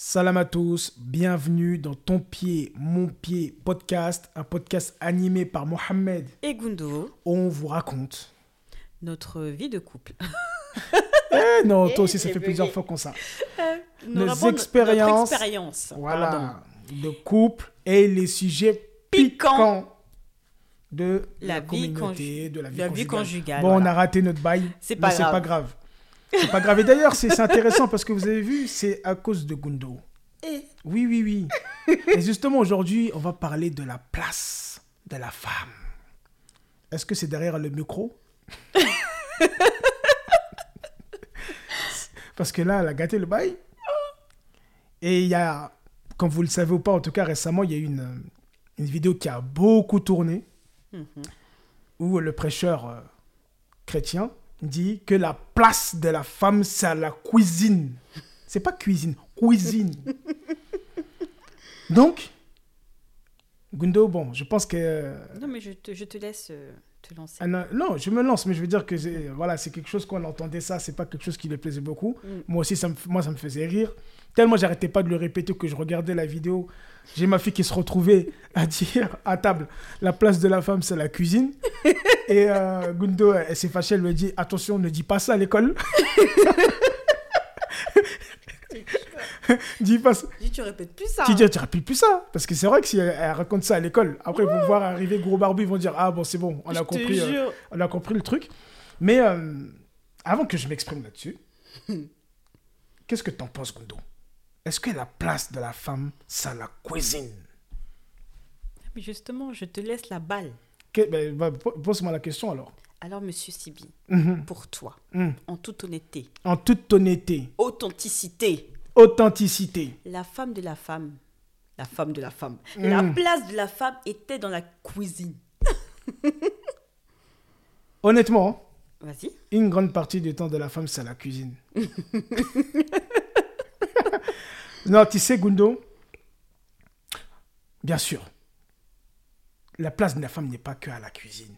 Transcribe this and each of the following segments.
Salam à tous, bienvenue dans Ton Pied, Mon Pied podcast, un podcast animé par Mohamed. Et Gundo, où on vous raconte notre vie de couple. Eh non, Eh, toi aussi, ça j'ai fait bugué. plusieurs fois qu'on ça. Nous Nos expériences. Notre expérience. Voilà, pardon. de couple et les sujets Piquants. piquants de la, La vie communauté, de la vie la vie conjugale. conjugale, Bon, on a raté notre bail, C'est mais pas c'est grave. pas grave. C'est pas grave. Et d'ailleurs, c'est intéressant parce que vous avez vu, c'est à cause de Gundo. Oui, oui, oui. Et justement, aujourd'hui, on va parler de la place de la femme. Est-ce que c'est derrière le micro? Parce que là, elle a gâté le bail. Et il y a, comme vous le savez ou pas, en tout cas récemment, il y a eu une, une vidéo qui a beaucoup tourné mhm. où le prêcheur euh, chrétien dit que la place de la femme, c'est à la cuisine. C'est pas cuisine, cuisine. Donc, Gundo, bon, je pense que... euh, Non, mais je te, je te laisse euh, te lancer. ah non, non, je me lance, mais je veux dire que c'est voilà, c'est quelque chose qu'on entendait ça, c'est pas quelque chose qui lui plaisait beaucoup. Mm. Moi aussi, ça me, moi, ça me faisait rire. Tellement j'arrêtais pas de le répéter que je regardais la vidéo. J'ai ma fille qui se retrouvait à dire à table, la place de la femme, c'est la cuisine. Et euh, Gundo, elle s'est fâchée, elle lui a dit, attention, ne dis pas ça à l'école. dis pas ça. Dis, tu répètes plus ça. Tu dis, tu rappelles plus ça. Parce que c'est vrai que si elle, elle raconte ça à l'école, après ils vont voir arriver gros barbu, ils vont dire, ah bon, c'est bon, on a Je compris. euh, on a compris le truc. Mais euh, avant que je m'exprime là-dessus, qu'est-ce que t'en penses, Gundo? Est-ce que la place de la femme, c'est la cuisine? Mais justement, je te laisse la balle. Ben, po- Pose-moi la question alors. Alors, monsieur Sibi, Mhm, pour toi, mhm. en toute honnêteté, En toute honnêteté, authenticité, authenticité. la femme de la femme, la femme de la femme, la Mm. place de la femme était dans la cuisine. Honnêtement, Vas-y. une grande partie du temps de la femme, c'est la cuisine. non, tu sais, Gundo, bien sûr, la place de la femme n'est pas que à la cuisine.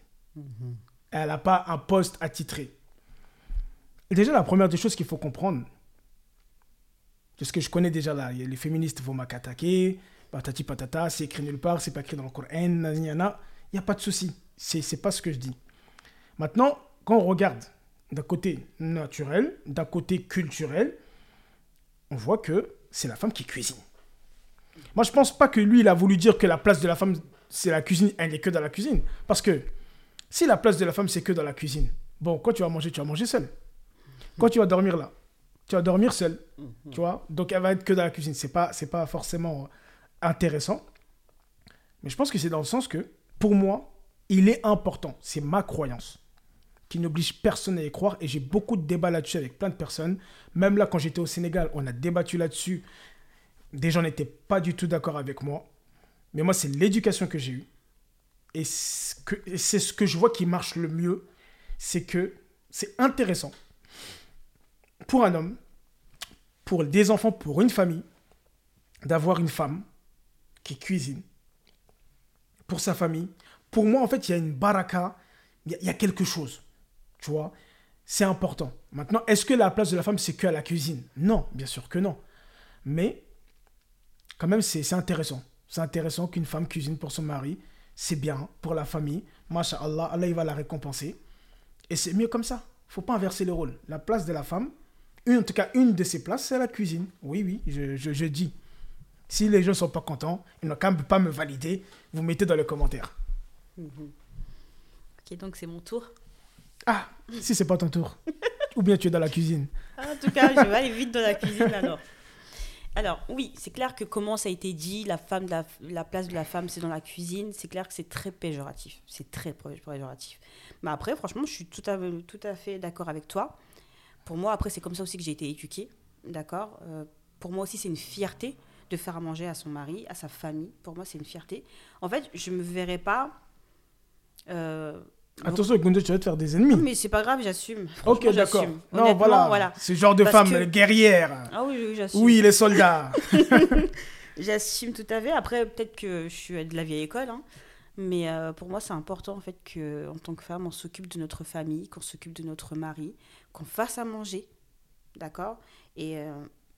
Elle n'a pas un poste attitré. Déjà, la première des choses qu'il faut comprendre, c'est ce que je connais déjà là, les féministes vont m'attaquer, patati patata, c'est écrit nulle part, c'est pas écrit dans le Coran, il n'y a pas de souci. C'est pas ce que je dis. Maintenant, quand on regarde d'un côté naturel, d'un côté culturel, on voit que c'est la femme qui cuisine. Moi, je pense pas que lui, il a voulu dire que la place de la femme, c'est la cuisine, elle n'est que dans la cuisine. Parce que si la place de la femme, c'est que dans la cuisine, bon, quand tu vas manger, tu vas manger seul. Quand tu vas dormir là, tu vas dormir seul. Tu vois Donc, elle va être que dans la cuisine. C'est pas, c'est pas forcément intéressant. Mais je pense que c'est dans le sens que, pour moi, il est important. C'est ma croyance qui n'oblige personne à y croire. Et j'ai beaucoup de débats là-dessus avec plein de personnes. Même là, quand j'étais au Sénégal, on a débattu là-dessus. Des gens n'étaient pas du tout d'accord avec moi. Mais moi, c'est l'éducation que j'ai eue. Et c'est ce que je vois qui marche le mieux. C'est que c'est intéressant pour un homme, pour des enfants, pour une famille, d'avoir une femme qui cuisine pour sa famille. Pour moi, en fait, il y a une baraka, il y y, a quelque chose. Tu vois C'est important. Maintenant, est-ce que la place de la femme, c'est que à la cuisine? Non, bien sûr que non. Mais, quand même, c'est intéressant. C'est intéressant qu'une femme cuisine pour son mari. C'est bien pour la famille. Masha'Allah, Allah, il va la récompenser. Et c'est mieux comme ça. faut pas inverser les rôles. La place de la femme, une, en tout cas, une de ses places, c'est la cuisine. Oui, oui, je, je, je dis. Si les gens sont pas contents, ils n'ont quand même pas me valider. Vous mettez dans les commentaires. Ok, donc c'est mon tour. Ah, si c'est pas ton tour. Ou bien tu es dans la cuisine. En tout cas, je vais aller vite dans la cuisine alors. Alors, oui, c'est clair que comment ça a été dit, la, femme la, la place de la femme, c'est dans la cuisine, c'est clair que c'est très péjoratif. C'est très péjoratif. Mais après, franchement, je suis tout à, tout à fait d'accord avec toi. Pour moi, après, c'est comme ça aussi que j'ai été éduquée. D'accord Euh, Pour moi aussi, c'est une fierté de faire à manger à son mari, à sa famille. Pour moi, c'est une fierté. En fait, je me verrais pas. euh, Attention, Gundo, tu vas te faire des ennemis. non, mais c'est pas grave, j'assume. ok, d'accord. Non, voilà. voilà. Ce genre de Parce femme que- guerrière. Ah oui, oui, j'assume. Oui, les soldats. J'assume tout à fait. Après, peut-être que je suis de la vieille école, hein. mais euh, pour moi, c'est important en fait que, en tant que femme, on s'occupe de notre famille, qu'on s'occupe de notre mari, qu'on fasse à manger, d'accord? Et euh,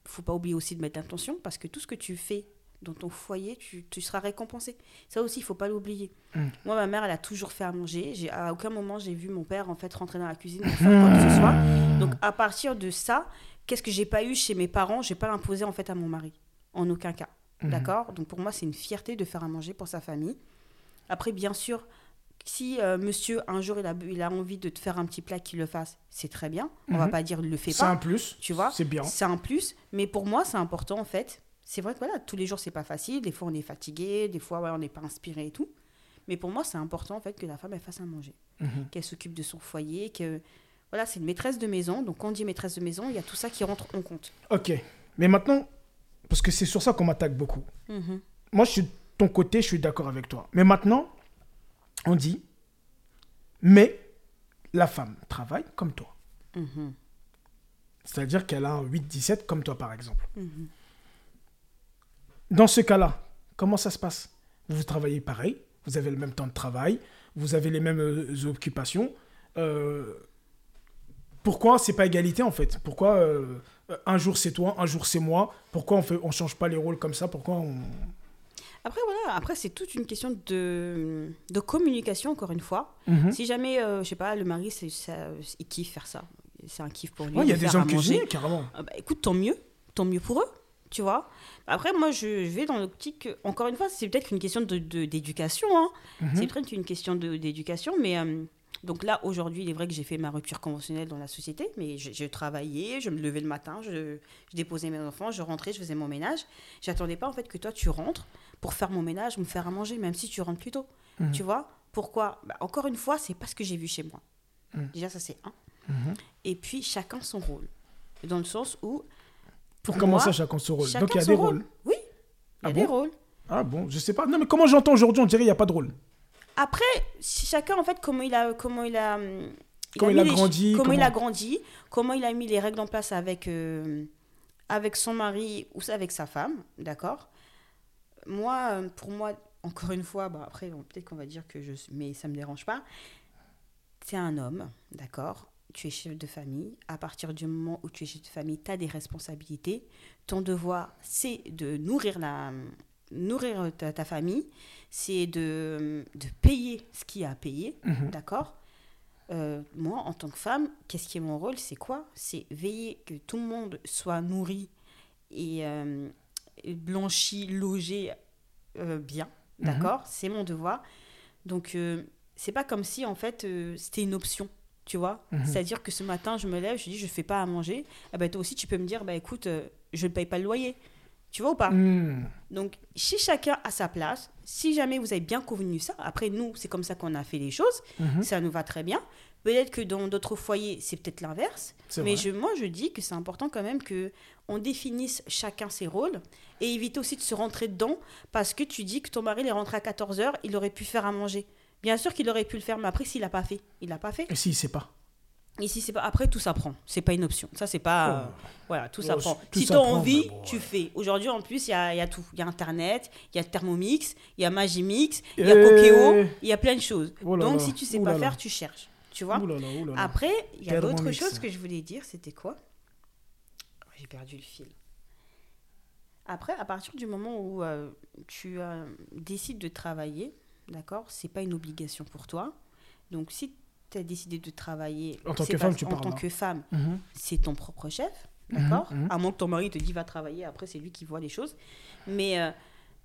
faut pas oublier aussi de mettre l'intention parce que tout ce que tu fais dans ton foyer, tu, tu seras récompensé. Ça aussi, il faut pas l'oublier. Mm. Moi, ma mère, elle a toujours fait à manger. J'ai, à aucun moment, j'ai vu mon père en fait rentrer dans la cuisine pour faire quoi que ce soit. Donc, à partir de ça, qu'est-ce que j'ai pas eu chez mes parents J'ai pas imposé en fait à mon mari, en aucun cas. Mhm. D'accord? Donc, pour moi, c'est une fierté de faire à manger pour sa famille. Après, bien sûr, si euh, monsieur, un jour, il a, il a envie de te faire un petit plat, qu'il le fasse, c'est très bien. On va Mhm. pas dire le fais C'est pas. un plus. Tu vois? C'est bien. C'est un plus, mais pour moi, c'est important en fait. C'est vrai que voilà, tous les jours, c'est pas facile. Des fois, on est fatigué, des fois, ouais, on n'est pas inspiré et tout. Mais pour moi, c'est important en fait que la femme, elle fasse à manger, Mhm. qu'elle s'occupe de son foyer, que voilà, c'est une maîtresse de maison. Donc, quand on dit maîtresse de maison, il y a tout ça qui rentre en compte. Ok. Mais maintenant, parce que c'est sur ça qu'on m'attaque beaucoup. Mhm. Moi, je suis de ton côté, je suis d'accord avec toi. Mais maintenant, on dit, mais la femme travaille comme toi. Mhm. C'est-à-dire qu'elle a un 8-17 comme toi, par exemple. Dans ce cas-là, comment ça se passe? Vous travaillez pareil, vous avez le même temps de travail, vous avez les mêmes euh, occupations. Euh, pourquoi c'est pas égalité en fait? Pourquoi euh, un jour c'est toi, un jour c'est moi? Pourquoi on fait, on change pas les rôles comme ça? Pourquoi on Après, voilà, après, c'est toute une question de, de communication, encore une fois. Mhm. Si jamais, euh, je sais pas, le mari, c'est, ça, il kiffe faire ça. C'est un kiff pour lui. Ouais, il y a de des hommes cuisiniers carrément. Ah bah, écoute, tant mieux, tant mieux pour eux, tu vois. Après, moi, je, je vais dans l'optique, que- encore une fois, c'est peut-être une question de, de- d'éducation, hein. Mhm. c'est peut-être une question d'éducation, mais euh, donc là, aujourd'hui, il est vrai que j'ai fait ma rupture conventionnelle dans la société, mais je, je travaillais, je me levais le matin, je, je déposais mes enfants, je rentrais, je faisais mon ménage. J'attendais pas, en fait, que toi, tu rentres pour faire mon ménage, me faire à manger, même si tu rentres plus tôt, Mhm. tu vois? Pourquoi? Bah, Encore une fois, c'est pas ce que j'ai vu chez moi. Mhm. Déjà, ça, c'est un. Et puis, chacun son rôle. Dans le sens où Pour comment moi, ça, chacun son rôle Chacun Donc il y a des rôle. rôles. Oui, il y Ah a des bon rôles. Ah bon, je sais pas. Non, mais comment j'entends aujourd'hui, on dirait qu'il n'y a pas de rôle. Après, chacun, en fait, comment il a, comment il a, hum, Comment il a les- grandi, comment, il a grandi, comment il a mis les règles en place avec, euh, avec son mari ou avec sa femme, d'accord? Moi, euh, pour moi, encore une fois, bah après, bon, peut-être qu'on va dire que je, mais ça me dérange pas. C'est un homme, d'accord? Tu es chef de famille. À partir du moment où tu es chef de famille, tu as des responsabilités. Ton devoir, c'est de nourrir la, nourrir ta, ta famille, c'est de, de payer ce qu'il y a à payer, Mhm. d'accord? Euh, Moi, en tant que femme, qu'est-ce qui est mon rôle? C'est quoi? C'est veiller que tout le monde soit nourri et, euh, blanchi, logé euh, bien, Mhm. d'accord? C'est mon devoir. Donc, c'est pas comme si, en fait, c'était une option. Tu vois? Mhm. C'est-à-dire que ce matin, je me lève, je dis, je fais pas à manger. Eh ben, toi aussi, tu peux me dire, bah, écoute, euh, je ne paye pas le loyer. Tu vois ou pas? Hmm. donc, si chacun a sa place, si jamais vous avez bien convenu ça, après nous, c'est comme ça qu'on a fait les choses, Mhm. ça nous va très bien. Peut-être que dans d'autres foyers, c'est peut-être l'inverse. Mais je, moi, je dis que c'est important quand même que on définisse chacun ses rôles et éviter aussi de se rentrer dedans parce que tu dis que ton mari il est rentré à 14h, il aurait pu faire à manger. Bien sûr qu'il aurait pu le faire, mais après, s'il l'a pas fait, il l'a pas fait. Et s'il sait pas Ici, c'est pas. Après, tout s'apprend. C'est pas une option. Ça, c'est pas. euh, voilà, tout Oh, s'apprend. tout Si tu as s'apprend, envie, mais bon, tu ouais. fais. Aujourd'hui, en plus, il y a, il y a tout. Il y a Internet, il y a Thermomix, il y a Magimix, il y a Eh. Cookéo, il y a plein de choses. Oh là Donc, là. si tu sais pas là là. faire, tu cherches. Tu vois Ouh là là, ouh là là. Après, il y a d'autres choses que je voulais dire. C'était quoi? J'ai perdu le fil. Après, à partir du moment où euh, tu euh, décides de travailler, d'accord, c'est pas une obligation pour toi. Donc, si tu as décidé de travailler En tant c'est que femme, tu en tant que femme, Mhm. c'est ton propre chef, d'accord? mhm. À moins que ton mari te dise va travailler, après c'est lui qui voit les choses. Mais euh,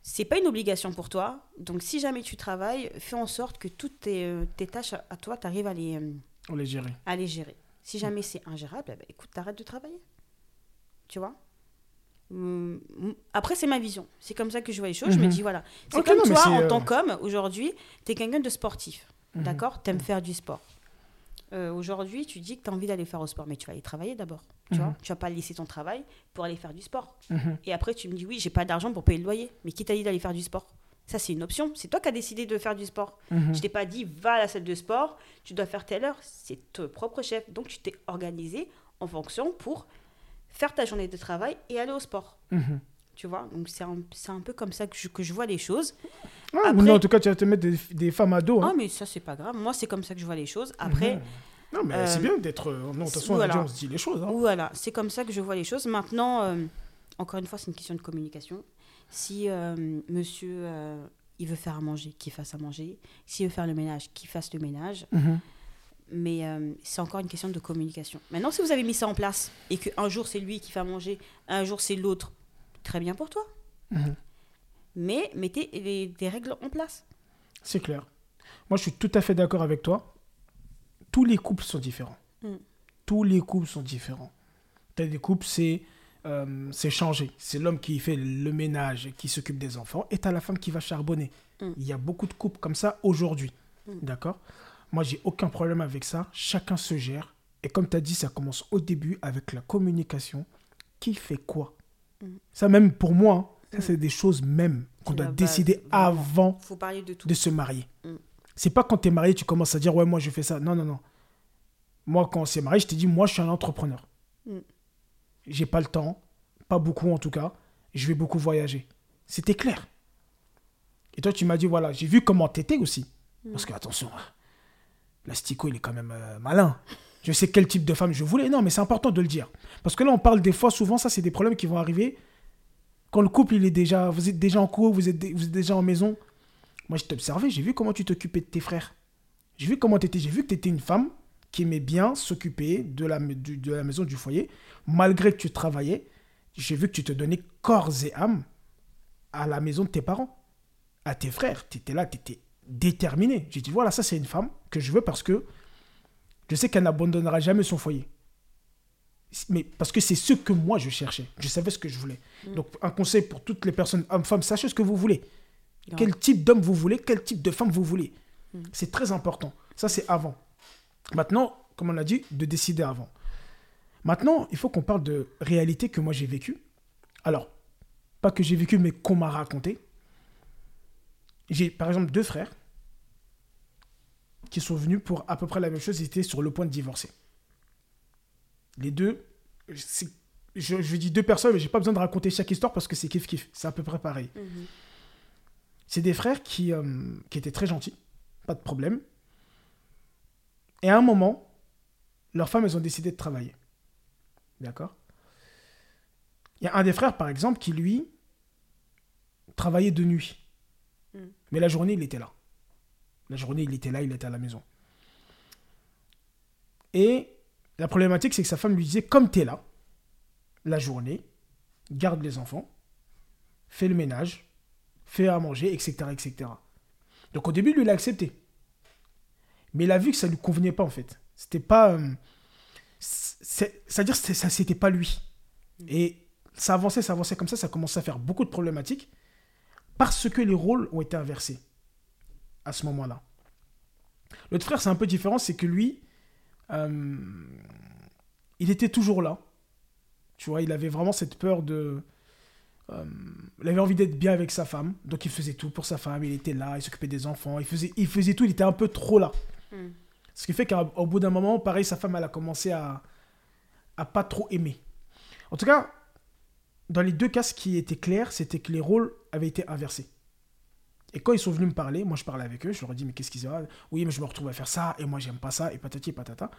c'est pas une obligation pour toi. Donc si jamais tu travailles, fais en sorte que toutes tes, euh, tes tâches à, toi, tu arrives à les, euh, On les gérer. à les gérer. Si jamais c'est ingérable, eh ben, écoute, t'arrêtes de travailler. Tu vois? Après, c'est ma vision. C'est comme ça que je vois les choses. Je me Mhm. dis, voilà. C'est comme non, toi, en euh, tant qu'homme, aujourd'hui, tu es quelqu'un de sportif. Mhm. D'accord? T'aimes faire du sport. Euh, aujourd'hui, tu dis que tu as envie d'aller faire au sport, mais tu vas aller travailler d'abord. Tu Mhm. vois? Tu vas pas laisser ton travail pour aller faire du sport. Mhm. Et après, tu me dis, oui, j'ai pas d'argent pour payer le loyer. Mais qui t'a dit d'aller faire du sport Ça, c'est une option. C'est toi qui as décidé de faire du sport. Mhm. Je t'ai pas dit, va à la salle de sport, tu dois faire telle heure. C'est ton propre chef. Donc, tu t'es organisé en fonction pour faire ta journée de travail et aller au sport. Mhm. Tu vois Donc, c'est un, un peu comme ça que je, que je vois les choses. Ah, Après- mais non, en tout cas, tu vas te mettre des, des femmes à dos. Ah, Hein. mais ça, c'est pas grave. Moi, c'est comme ça que je vois les choses. Après. Non, mais euh, c'est bien d'être. euh, Non, de toute façon, voilà. on se dit les choses. Hein. Voilà, c'est comme ça que je vois les choses. Maintenant, euh, encore une fois, c'est une question de communication. Si euh, monsieur, euh, il veut faire à manger, qu'il fasse à manger. S'il veut faire le ménage, qu'il fasse le ménage. Mhm. Mais euh, c'est encore une question de communication. Maintenant, si vous avez mis ça en place et qu'un jour c'est lui qui fait à manger, un jour c'est l'autre, très bien pour toi. Mhm. Mais mettez les- des règles en place. C'est clair. Moi, je suis tout à fait d'accord avec toi. Tous les couples sont différents. Mm. Tous les couples sont différents. T'as des couples, c'est euh, c'est changé. C'est l'homme qui fait le ménage, qui s'occupe des enfants, et t'as la femme qui va charbonner. Mm. Il y a beaucoup de couples comme ça aujourd'hui. Mm. D'accord? Moi, j'ai aucun problème avec ça. Chacun se gère. Et comme tu as dit, ça commence au début avec la communication. Qui fait quoi? Mm. Ça, même pour moi, hein, ça, Mm. c'est des choses même qu'on doit base, décider avant faut parler de tout. de se marier. Mm. C'est pas quand tu es marié, tu commences à dire ouais, moi je fais ça. Non, non, non. Moi, quand on s'est marié, je t'ai dit moi je suis un entrepreneur. Mm. J'ai pas le temps, pas beaucoup en tout cas. Je vais beaucoup voyager. C'était clair. Et toi, tu m'as dit voilà, j'ai vu comment t'étais aussi. Mm. Parce que attention, l'astico il est quand même euh, malin. Je sais quel type de femme je voulais. Non, mais c'est important de le dire. Parce que là, on parle des fois, souvent, ça, c'est des problèmes qui vont arriver quand le couple, il est déjà, vous êtes déjà en cours, vous êtes, déjà en maison. Moi, je t'ai observé, j'ai vu comment tu t'occupais de tes frères. J'ai vu comment tu étais. J'ai vu que tu étais une femme qui aimait bien s'occuper de la, du- de la maison, du foyer, malgré que tu travaillais. J'ai vu que tu te donnais corps et âme à la maison de tes parents, à tes frères. Tu étais là, tu étais déterminé. J'ai dit, voilà, ça, c'est une femme que je veux parce que je sais qu'elle n'abandonnera jamais son foyer. Mais parce que c'est ce que moi, je cherchais. Je savais ce que je voulais. Mm. Donc, un conseil pour toutes les personnes, hommes, femmes, sachez ce que vous voulez. Quel type d'homme vous voulez, quel type de femme vous voulez? Mm. C'est très important. Ça, c'est avant. Maintenant, comme on l'a dit, de décider avant. Maintenant, il faut qu'on parle de réalité que moi j'ai vécue. Alors, pas que j'ai vécu, mais qu'on m'a raconté. J'ai par exemple deux frères qui sont venus pour à peu près la même chose. Ils étaient sur le point de divorcer. Les deux, je dis deux personnes, mais j'ai pas besoin de raconter chaque histoire parce que c'est kiff kiff. C'est à peu près pareil. Mhm. C'est des frères qui, euh, qui étaient très gentils, pas de problème. Et à un moment, leurs femmes, elles ont décidé de travailler. D'accord? Il y a un des frères, par exemple, qui, lui, travaillait de nuit. Mais la journée, il était là. La journée, il était là, il était à la maison. Et la problématique, c'est que sa femme lui disait, comme tu es là, la journée, garde les enfants, fais le ménage, fais à manger, etc., etc. Donc au début, il a accepté. Mais il a vu que ça lui convenait pas, en fait. C'était pas... euh, c'est- C'est-à-dire ça, c'était pas lui. Et ça avançait, ça avançait comme ça, ça commençait à faire beaucoup de problématiques parce que les rôles ont été inversés à ce moment-là. L'autre frère, c'est un peu différent, c'est que lui, euh, il était toujours là. Tu vois, il avait vraiment cette peur de... euh, il avait envie d'être bien avec sa femme, donc il faisait tout pour sa femme, il était là, il s'occupait des enfants, il faisait, il faisait tout, il était un peu trop là. Mm. Ce qui fait qu'au bout d'un moment, pareil, sa femme, elle a commencé à, à pas trop aimer. En tout cas, dans les deux cas, ce qui était clair, c'était que les rôles avaient été inversés. Et quand ils sont venus me parler, moi je parlais avec eux, je leur ai dit, mais qu'est-ce qu'ils ont Oui, mais je me retrouve à faire ça, et moi j'aime pas ça, et patati et patata.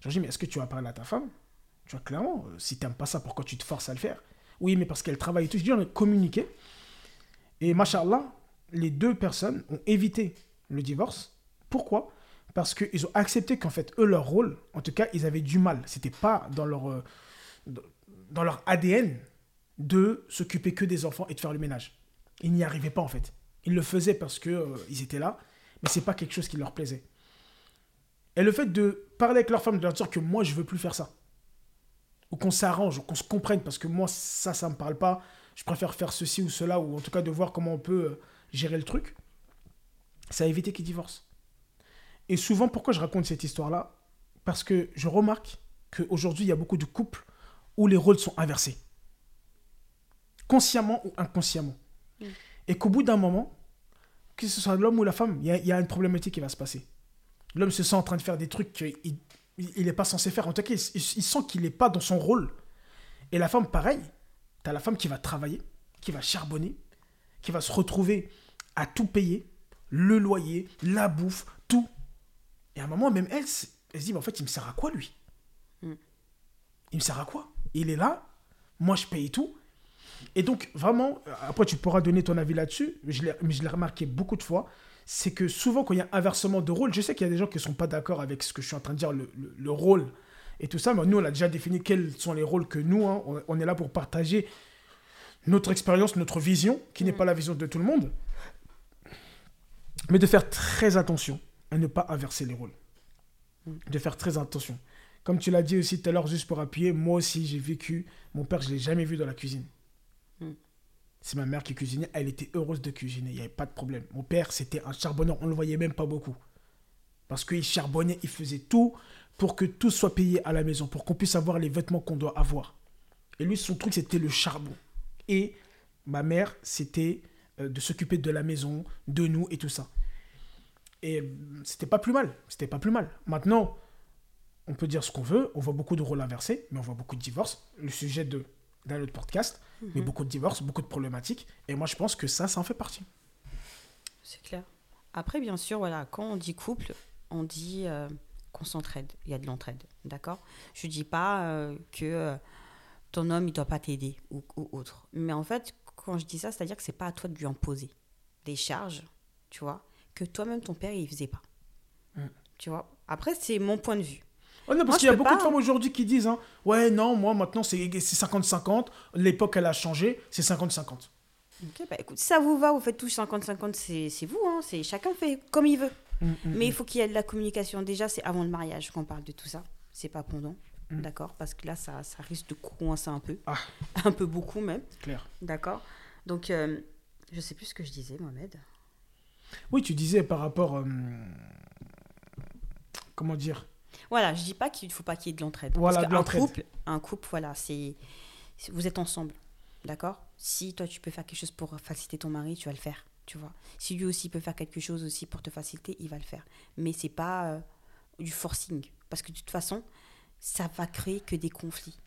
Je leur ai dit, mais est-ce que tu vas parler à ta femme? Tu vois, clairement, euh, si t'aimes pas ça, pourquoi tu te forces à le faire? Oui, mais parce qu'elle travaille et tout. Je dis, on a communiqué. Et machallah, les deux personnes ont évité le divorce. Pourquoi? Parce qu'ils ont accepté qu'en fait, eux, leur rôle, en tout cas, ils avaient du mal. C'était pas dans leur, euh, dans leur ADN de s'occuper que des enfants et de faire le ménage. Ils n'y arrivaient pas en fait. Ils le faisaient parce que euh, ils étaient là, mais c'est pas quelque chose qui leur plaisait. Et le fait de parler avec leur femme, de leur dire que moi je veux plus faire ça, ou qu'on s'arrange, ou qu'on se comprenne, parce que moi ça, ça me parle pas, je préfère faire ceci ou cela, ou en tout cas de voir comment on peut euh, gérer le truc, ça a évité qu'ils divorcent. Et souvent, pourquoi je raconte cette histoire-là? Parce que je remarque qu'aujourd'hui, il y a beaucoup de couples où les rôles sont inversés. Consciemment ou inconsciemment. Mm. Et qu'au bout d'un moment, que ce soit l'homme ou la femme, il y, a- il y a une problématique qui va se passer. L'homme se sent en train de faire des trucs qu'il n'est pas censé faire. En tout cas, il, il- il sent qu'il n'est pas dans son rôle. Et la femme, pareil. Tu as la femme qui va travailler, qui va charbonner, qui va se retrouver à tout payer, le loyer, la bouffe, tout. Et à un moment, même elle, elle se dit, mais en fait, il me sert à quoi, lui? Mm. Il me sert à quoi? Il est là, moi je paye tout. Et donc, vraiment, euh, après, tu pourras donner ton avis là-dessus, mais je l'ai remarqué beaucoup de fois, c'est que souvent, quand il y a inversement de rôle, je sais qu'il y a des gens qui ne sont pas d'accord avec ce que je suis en train de dire, le, le- le rôle et tout ça, mais nous, on a déjà défini quels sont les rôles que nous, hein, on, on est là pour partager notre expérience, notre vision, qui n'est pas la vision de tout le monde, mais de faire très attention à ne pas inverser les rôles. De faire très attention. Comme tu l'as dit aussi tout à l'heure, juste pour appuyer, moi aussi j'ai vécu, mon père je l'ai jamais vu dans la cuisine. C'est ma mère qui cuisinait, elle était heureuse de cuisiner, il n'y avait pas de problème. Mon père c'était un charbonneur, on ne le voyait même pas beaucoup. Parce qu'il charbonnait, il faisait tout pour que tout soit payé à la maison, pour qu'on puisse avoir les vêtements qu'on doit avoir. Et lui, son truc c'était le charbon. Et ma mère, c'était euh, de s'occuper de la maison, de nous et tout ça. Et euh, c'était pas plus mal, c'était pas plus mal. Maintenant, on peut dire ce qu'on veut, on voit beaucoup de rôles inversés, mais on voit beaucoup de divorces. Le sujet de d'un autre podcast, mais beaucoup de divorces, beaucoup de problématiques. Et moi, je pense que ça, ça en fait partie. C'est clair. Après, bien sûr, voilà, quand on dit couple, on dit euh, qu'on s'entraide. Il y a de l'entraide, d'accord? Je dis pas euh, que euh, ton homme, il doit pas t'aider ou, ou autre. Mais en fait, quand je dis ça, c'est-à-dire que c'est pas à toi de lui imposer des charges, tu vois, que toi-même, ton père, il faisait pas. Mm. Tu vois? Après, c'est mon point de vue. Oh non, parce qu'il y a beaucoup pas. de femmes aujourd'hui qui disent hein, Ouais, non, moi maintenant c'est c'est 50-50, l'époque elle a changé, c'est 50-50. Ok, bah écoute, si ça vous va, vous faites tous 50-50, c'est vous, hein, c'est chacun fait comme il veut. Mm, Mais il faut qu'il y ait de la communication. Déjà, c'est avant le mariage qu'on parle de tout ça. C'est pas pendant. Mm. D'accord Parce que là, ça, ça risque de coincer un peu. Ah. Un peu beaucoup même. Clair. D'accord Donc, euh, je sais plus ce que je disais, Mohamed. Oui, tu disais par rapport. euh, comment dire Voilà, je dis pas qu'il ne faut pas qu'il y ait de l'entraide. Voilà, Parce qu'un couple, un couple, voilà, c'est. Vous êtes ensemble. D'accord? Si toi, tu peux faire quelque chose pour faciliter ton mari, tu vas le faire. Tu vois Si lui aussi peut faire quelque chose aussi pour te faciliter, il va le faire. Mais c'est pas euh, du forcing. Parce que de toute façon, ça va créer que des conflits.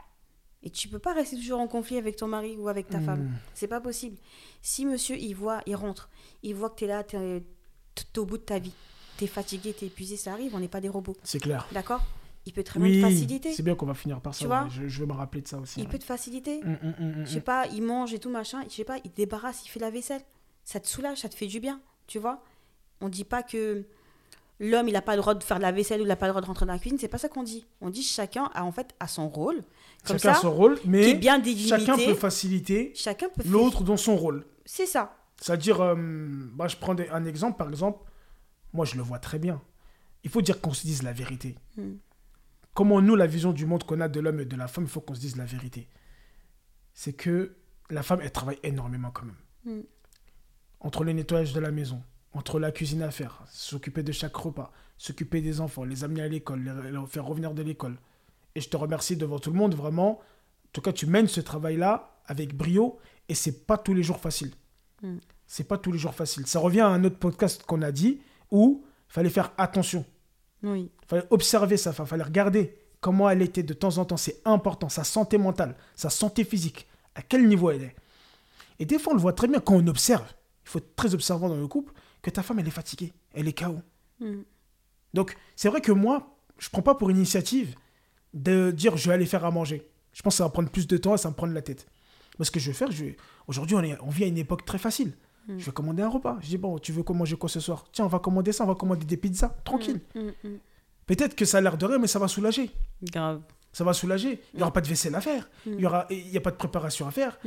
Et tu peux pas rester toujours en conflit avec ton mari ou avec ta Hmm. femme. C'est pas possible. Si monsieur, il voit, il rentre, il voit que tu es là, tu es, au bout de ta vie, tu es fatigué, tu es épuisé, ça arrive, on n'est pas des robots. C'est clair. D'accord? Il peut très bien Oui, te faciliter. c'est bien qu'on va finir par ça. Tu vois? ouais, je, je vais me rappeler de ça aussi. Il ouais. peut te faciliter. Mm, mm, mm, mm, Je sais pas, il mange et tout machin. Je sais pas, il te débarrasse, il fait la vaisselle. Ça te soulage, ça te fait du bien. Tu vois? On dit pas que l'homme, il n'a pas le droit de faire de la vaisselle ou il n'a pas le droit de rentrer dans la cuisine. C'est pas ça qu'on dit. On dit chacun a en fait à son rôle. Comme Chacun a son rôle, qui est mais bien délimité. chacun peut faciliter l'autre dans son rôle. C'est ça. C'est-à-dire, euh, bah, je prends des- un exemple, par exemple, moi je le vois très bien. Il faut dire qu'on se dise la vérité. Hmm. Comment nous, la vision du monde qu'on a de l'homme et de la femme, il faut qu'on se dise la vérité. C'est que la femme, elle travaille énormément quand même. Hmm. Entre le nettoyage de la maison, entre la cuisine à faire, s'occuper de chaque repas, s'occuper des enfants, les amener à l'école, les, les faire revenir de l'école. Et je te remercie devant tout le monde, vraiment. En tout cas, tu mènes ce travail-là avec brio et c'est pas tous les jours facile. Mm. C'est pas tous les jours facile. Ça revient à un autre podcast qu'on a dit où il fallait faire attention. Oui. Il fallait observer sa femme, il fallait regarder comment elle était de temps en temps. C'est important, sa santé mentale, sa santé physique, à quel niveau elle est. Et des fois, on le voit très bien quand on observe. Il faut être très observant dans le couple que ta femme, elle est fatiguée, elle est KO. Mm. Donc, c'est vrai que moi, je prends pas pour initiative de dire je vais aller faire à manger. Je pense que ça va prendre plus de temps et ça va me prendre la tête. Mais ce que je vais faire, je vais... aujourd'hui, on, est... on vit à une époque très facile. Mm. Je vais commander un repas. Je dis, bon, tu veux manger quoi ce soir? Tiens, on va commander ça, on va commander des pizzas, tranquille. Mm, mm, mm. Peut-être que ça a l'air de rien, mais ça va soulager. Grave. Ça va soulager. Il n'y aura pas de vaisselle à faire. Il n'y aura... il y a pas de préparation à faire.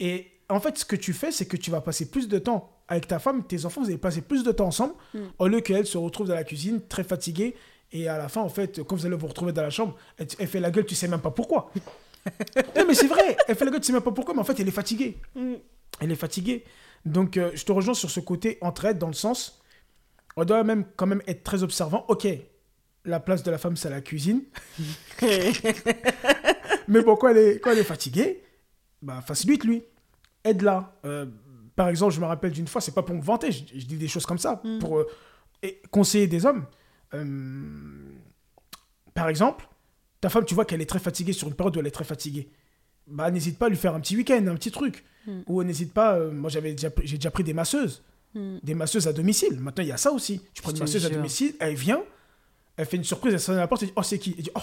Et en fait, ce que tu fais, c'est que tu vas passer plus de temps avec ta femme, tes enfants, vous allez passer plus de temps ensemble, au lieu qu'elle se retrouve dans la cuisine, très fatiguée. Et à la fin, en fait, quand vous allez vous retrouver dans la chambre, elle, elle fait la gueule, tu sais même pas pourquoi. non, mais c'est vrai, elle fait la gueule, tu sais même pas pourquoi, mais en fait, elle est fatiguée. Elle est fatiguée. Donc, euh, je te rejoins sur ce côté entraide, dans le sens, on doit même quand même être très observant. Ok, la place de la femme, c'est la cuisine. Mais bon, quand elle est, quand elle est fatiguée, bah, facilite lui. Aide-la. Euh, par exemple, je me rappelle d'une fois, c'est pas pour me vanter, je, je dis des choses comme ça, Mm. pour euh, conseiller des hommes. Par exemple, ta femme, tu vois qu'elle est très fatiguée sur une période où elle est très fatiguée. Bah, n'hésite pas à lui faire un petit week-end, un petit truc. Mm. Ou n'hésite pas, euh, moi j'avais déjà, j'ai déjà pris des masseuses, Mm. des masseuses à domicile. Maintenant, il y a ça aussi. Tu prends une masseuse à domicile, elle vient, elle fait une surprise, elle sonne à la porte, elle dit Oh, c'est qui? Elle dit Oh,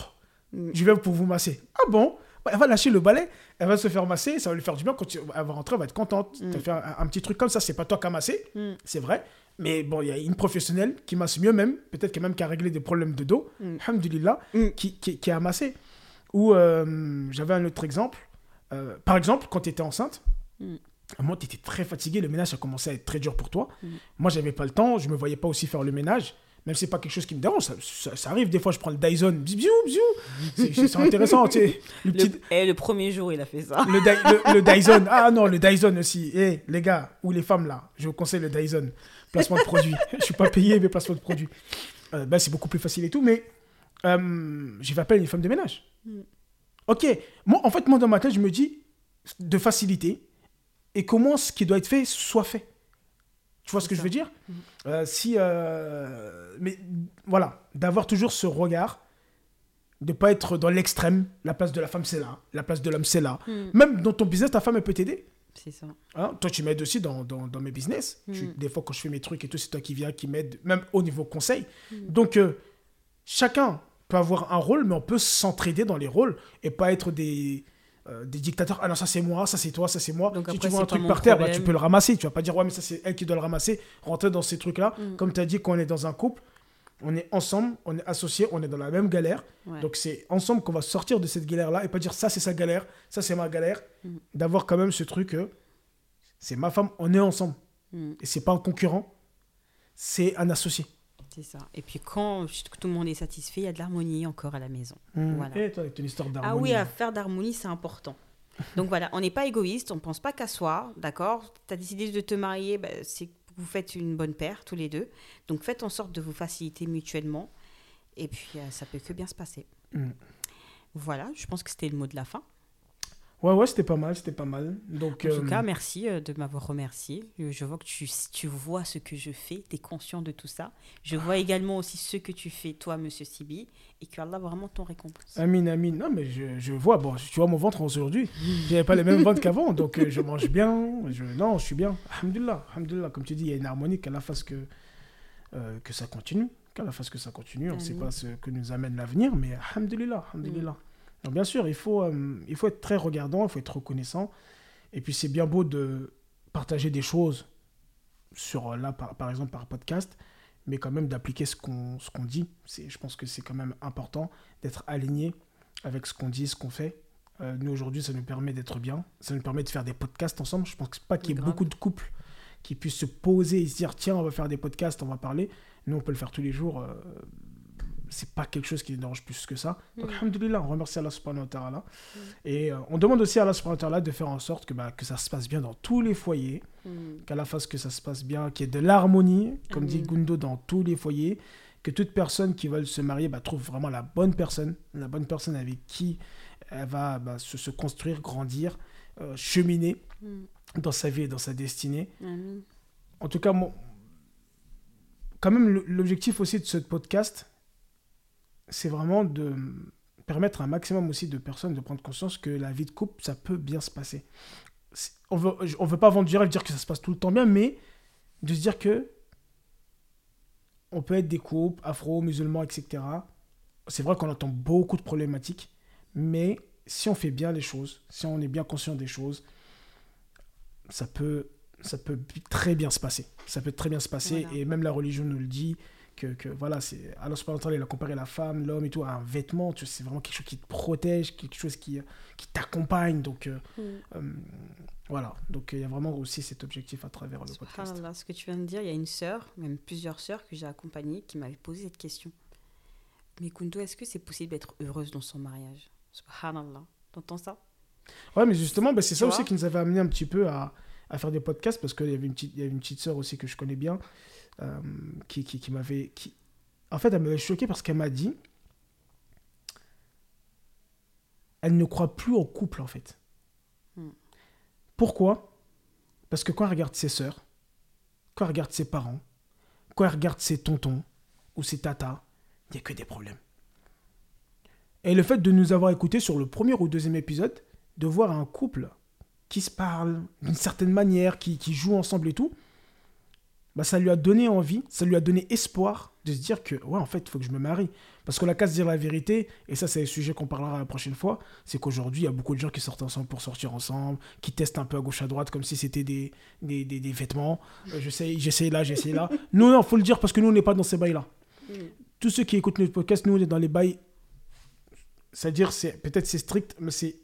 Mm. je viens pour vous masser. Ah bon? Elle va lâcher le balai, elle va se faire masser, ça va lui faire du bien. Quand tu- elle va rentrer, elle va être contente. Tu fait un, un petit truc comme ça, c'est pas toi qui as massé, c'est vrai. Mais bon, il y a une professionnelle qui masse mieux même, peut-être qu'elle même qui a réglé des problèmes de dos, alhamdulillah, qui, qui, qui a massé. Ou euh, j'avais un autre exemple. Euh, par exemple, quand tu étais enceinte, Mm. moi, tu étais très fatigué, le ménage a commencé à être très dur pour toi. Mm. Moi, j'avais pas le temps, je me voyais pas aussi faire le ménage. Même si c'est pas quelque chose qui me dérange, ça, ça- ça arrive des fois, je prends le Dyson, bisou, bisou. C'est- intéressant, tu sais. Le, petit, Le, eh, le premier jour, il a fait ça. le, Dy- le- le Dyson. Ah non, le Dyson aussi. Eh, les gars, ou les femmes là, je vous conseille le Dyson. Placement de produit. je suis pas payé, mais placement de produit. Euh, ben, c'est beaucoup plus facile et tout, mais euh, j'ai fait appel à une femme de ménage. Mm. Ok, moi, en fait, moi, dans ma tête, je me dis de facilité et comment ce qui doit être fait soit fait. Tu vois ce que je veux dire? Mhm. Euh, Si, euh, mais voilà, d'avoir toujours ce regard, de pas être dans l'extrême. La place de la femme, c'est là. La place de l'homme, c'est là. Mm. Même dans ton business, ta femme, elle peut t'aider. C'est ça. Hein, toi, tu m'aides aussi dans, dans, dans mes business. Mm. Tu- des fois, quand je fais mes trucs et tout, c'est toi qui viens, qui m'aide, même au niveau conseil. Mm. Donc, euh, chacun peut avoir un rôle, mais on peut s'entraider dans les rôles et pas être des, euh, des dictateurs. Ah non, ça c'est moi, ça c'est toi, ça c'est moi. Donc si après, tu vois un truc par terre, bah, tu peux le ramasser. Tu vas pas dire, ouais, mais ça c'est elle qui doit le ramasser. Rentrer dans ces trucs-là. Mm. Comme tu as dit, quand on est dans un couple, on est ensemble, on est associés, on est dans la même galère. Ouais. Donc c'est ensemble qu'on va sortir de cette galère-là et pas dire ça c'est sa galère, ça c'est ma galère. Mm. D'avoir quand même ce truc, euh, c'est ma femme, on est ensemble. Mm. Et c'est pas un concurrent, c'est un associé. C'est ça. Et puis quand tout le monde est satisfait, il y a de l'harmonie encore à la maison. Voilà. Et toi, avec ton histoire d'harmonie. Ah oui, à faire d'harmonie, c'est important. Donc voilà, on n'est pas égoïste, on ne pense pas qu'à soi, d'accord? Tu as décidé de te marier, bah, c'est que vous faites une bonne paire, tous les deux. Donc faites en sorte de vous faciliter mutuellement. Et puis, euh, ça peut que bien se passer. Mm. Voilà, je pense que c'était le mot de la fin. Ouais, ouais, c'était pas mal, c'était pas mal. Donc, En euh, tout cas, merci euh, de m'avoir remercié. Euh, Je vois que tu, tu vois ce que je fais, tu es conscient de tout ça. Je vois également aussi ce que tu fais, toi, monsieur Sibi, et que Allah vraiment ton récompense. Amine, Amine. Non, mais je, je vois, bon, tu vois mon ventre aujourd'hui. J'avais pas les mêmes ventres qu'avant, donc euh, je mange bien. Je, non, je suis bien. Alhamdulillah, alhamdulillah. Comme tu dis, il y a une harmonie qu'à la fasse que, euh, que ça continue. Qu'à la fasse que ça continue. On ne sait pas ce que nous amène l'avenir, mais alhamdulillah, alhamdulillah. Bien sûr, il faut, euh, il faut être très regardant, il faut être reconnaissant. Et puis, c'est bien beau de partager des choses sur, euh, là, par, par exemple, par podcast, mais quand même d'appliquer ce qu'on dit. Je pense que c'est quand même important d'être aligné avec ce qu'on dit, ce qu'on fait. Euh, nous, aujourd'hui, ça nous permet d'être bien. Ça nous permet de faire des podcasts ensemble. Je pense pas qu'il y ait beaucoup de couples qui puissent se poser et se dire tiens, on va faire des podcasts, on va parler. Nous, on peut le faire tous les jours. euh, c'est pas quelque chose qui nous dérange plus que ça. Donc, alhamdulillah, on remercie Allah subhanahu wa ta'ala. Et euh, on demande aussi à Allah subhanahu wa ta'ala de faire en sorte que, bah, que ça se passe bien dans tous les foyers Mm. qu'à la fasse que ça se passe bien, qu'il y ait de l'harmonie, comme dit Amin. Gundo, dans tous les foyers, que toute personne qui veut se marier bah, trouve vraiment la bonne personne, la bonne personne avec qui elle va bah, se, se construire, grandir, euh, cheminer Mm. dans sa vie et dans sa destinée. En tout cas, mon- quand même, l'objectif aussi de ce podcast, c'est vraiment de permettre à un maximum aussi de personnes de prendre conscience que la vie de couple, ça peut bien se passer. On veut, on veut pas vendre du rêve, dire que ça se passe tout le temps bien, mais de se dire que on peut être des couples afro, musulmans, etc. C'est vrai qu'on entend beaucoup de problématiques, mais si on fait bien les choses, si on est bien conscient des choses, ça peut, ça peut très bien se passer. Ça peut très bien se passer, Voilà. et même la religion nous le dit, que, que voilà, c'est wa ta'ala, il a comparé la femme, l'homme et tout à un vêtement, tu vois, c'est vraiment quelque chose qui te protège, quelque chose qui, qui t'accompagne, donc euh, Mm. euh, voilà, donc il y a vraiment aussi cet objectif à travers le podcast. Ce que tu viens de dire, il y a une sœur, même plusieurs sœurs que j'ai accompagnées, qui m'avaient posé cette question. Mais Kundo, est-ce que c'est possible d'être heureuse dans son mariage? Subhanallah. T'entends ça? Ouais, mais justement, bah, c'est ça aussi qui nous avait amené un petit peu à, à faire des podcasts parce qu'il y avait une petite, il y avait une petite sœur aussi que je connais bien euh, qui, qui, qui m'avait. Qui... En fait, elle m'avait choqué parce qu'elle m'a dit. Elle ne croit plus au couple en fait. Hmm. Pourquoi? Parce que quand elle regarde ses sœurs, quand elle regarde ses parents, quand elle regarde ses tontons ou ses tatas, il n'y a que des problèmes. Et le fait de nous avoir écoutés sur le premier ou deuxième épisode, de voir un couple qui se parle d'une certaine manière, qui, qui joue ensemble et tout, bah, ça lui a donné envie, ça lui a donné espoir de se dire que, ouais, en fait, il faut que je me marie. Parce qu'on n'a qu'à se dire la vérité, et ça, c'est un sujet qu'on parlera la prochaine fois, c'est qu'aujourd'hui, il y a beaucoup de gens qui sortent ensemble pour sortir ensemble, qui testent un peu à gauche à droite comme si c'était des, des, des, des vêtements. Euh, j'essaie, j'essaie là, j'essaie là. nous, non, faut le dire parce que nous, on n'est pas dans ces bails-là. Mm. Tous ceux qui écoutent notre podcast, nous, on est dans les bails. C'est-à-dire, c'est, peut-être c'est strict, mais c'est.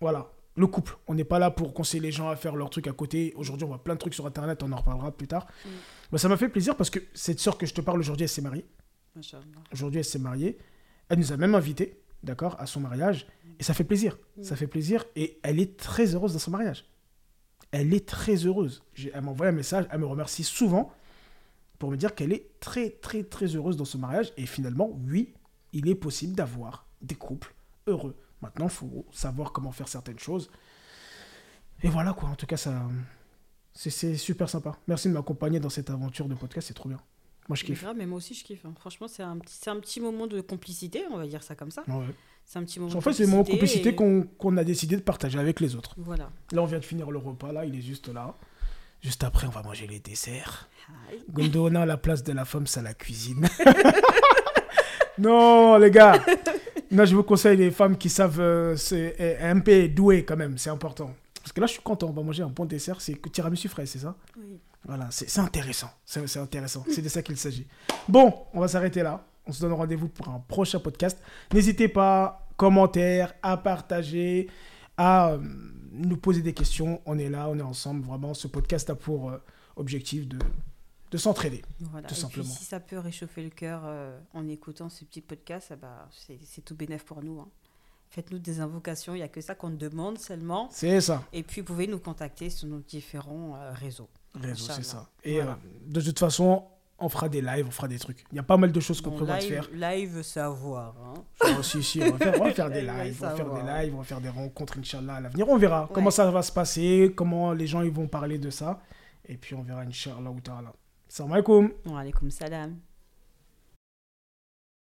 Voilà. Le couple. On n'est pas là pour conseiller les gens à faire leurs trucs à côté. Aujourd'hui, on voit plein de trucs sur Internet, on en reparlera plus tard. Mm. Bah, ça m'a fait plaisir parce que cette sœur que je te parle aujourd'hui, elle s'est mariée. Aujourd'hui, elle s'est mariée. Elle nous a même invités, d'accord, à son mariage. Et ça fait plaisir. Ça fait plaisir. Et elle est très heureuse dans son mariage. Elle est très heureuse. J'ai- Elle m'a envoyé un message. Elle me remercie souvent pour me dire qu'elle est très, très, très heureuse dans son mariage. Et finalement, oui, il est possible d'avoir des couples heureux. Maintenant, il faut savoir comment faire certaines choses. Et voilà, quoi. En tout cas, ça. C'est super sympa. Merci de m'accompagner dans cette aventure de podcast. C'est trop bien. Moi, je kiffe. grave, mais moi aussi je kiffe. hein. Franchement, c'est un, petit- c'est un petit moment de complicité, on va dire ça comme ça. Ouais. C'est un petit moment En fait, c'est le moment de complicité et- qu'on a décidé de partager avec les autres. Voilà. Là, on vient de finir le repas, là, il est juste là. Juste après, on va manger les desserts. Gondona, la place de la femme, c'est la cuisine. non, les gars. Non, je vous conseille les femmes qui savent euh, c'est euh, un peu douées quand même, c'est important. Parce que là, je suis content, on va manger un bon dessert, c'est que tiramisu frais, c'est ça Oui. Voilà, c'est intéressant. C'est intéressant. C'est de ça qu'il s'agit. Bon, on va s'arrêter là. On se donne rendez-vous pour un prochain podcast. N'hésitez pas, commentaires, à partager, à euh, nous poser des questions. On est là, on est ensemble. Vraiment, ce podcast a pour euh, objectif de, de s'entraider. Voilà. Tout et simplement. puis si ça peut réchauffer le cœur euh, en écoutant ce petit podcast, ah bah, c'est tout bénef pour nous. hein. Faites-nous des invocations, il n'y a que ça qu'on demande seulement. C'est ça. Et puis vous pouvez nous contacter sur nos différents euh, réseaux. Réseau, c'est ça. Et Voilà. euh, de toute façon, on fera des lives, on fera des trucs. Il y a pas mal de choses qu'on Bon, prévoit de faire. live, savoir. hein. Oh, si, si, on va faire, on va faire des lives, on va faire des lives, on va faire des rencontres, Inch'Allah, à l'avenir. On verra comment ça va se passer, comment les gens ils vont parler de ça. Et puis on verra, Inch'Allah. ou ta'ala. Salam alaikum. Wa alaikum salam.